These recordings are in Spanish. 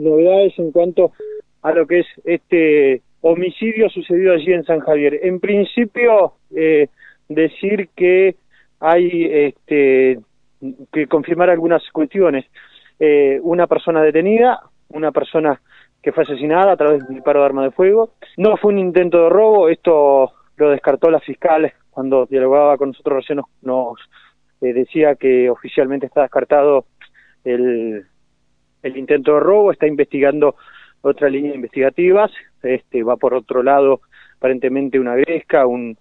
novedades en cuanto a lo que es este homicidio sucedido allí en San Javier. En principio, eh, decir que hay este, que confirmar algunas cuestiones. Eh, una persona detenida, una persona que fue asesinada a través de un disparo de arma de fuego. No fue un intento de robo, esto lo descartó la fiscal cuando dialogaba con nosotros recién nos, eh, decía que oficialmente está descartado el, el intento de robo, está investigando otra línea de investigativas, este va por otro lado aparentemente una gresca, un,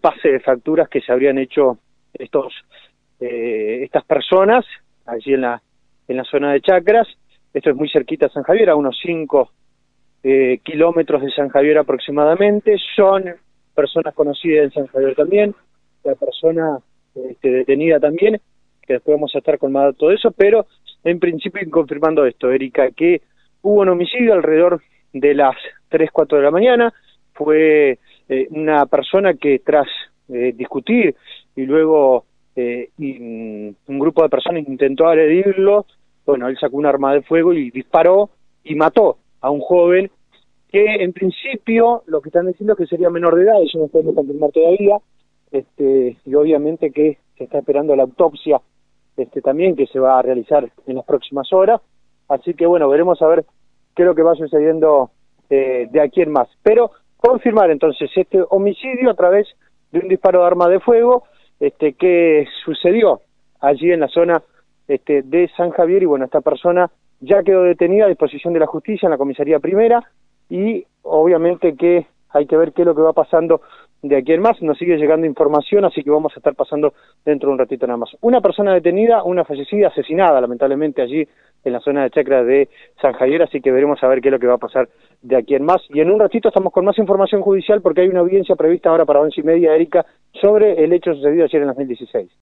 pase de facturas que se habrían hecho estos eh, estas personas allí en la en la zona de Chacras, esto es muy cerquita a San Javier, a unos 5 eh, kilómetros de San Javier aproximadamente, son personas conocidas en San Javier también, la persona este, detenida también, que después vamos a estar más todo eso, pero en principio confirmando esto, Erika, que hubo un homicidio alrededor de las 3, 4 de la mañana, fue eh, una persona que tras eh, discutir y luego eh, un grupo de personas intentó agredirlo, bueno, él sacó un arma de fuego y disparó y mató a un joven que en principio lo que están diciendo es que sería menor de edad, eso no podemos confirmar todavía, este, y obviamente que se está esperando la autopsia este, también que se va a realizar en las próximas horas, así que bueno, veremos a ver qué es lo que va sucediendo eh, de aquí en más. Pero confirmar entonces este homicidio a través de un disparo de arma de fuego este, que sucedió allí en la zona este, de San Javier. Y bueno, esta persona ya quedó detenida a disposición de la justicia en la comisaría primera. Y obviamente que hay que ver qué es lo que va pasando de aquí en más, nos sigue llegando información, así que vamos a estar pasando dentro de un ratito nada más. Una persona detenida, una fallecida, asesinada lamentablemente allí en la zona de Chacra de San Javier, así que veremos a ver qué es lo que va a pasar de aquí en más. Y en un ratito estamos con más información judicial porque hay una audiencia prevista ahora para once y media, Erika, sobre el hecho sucedido ayer en 2016.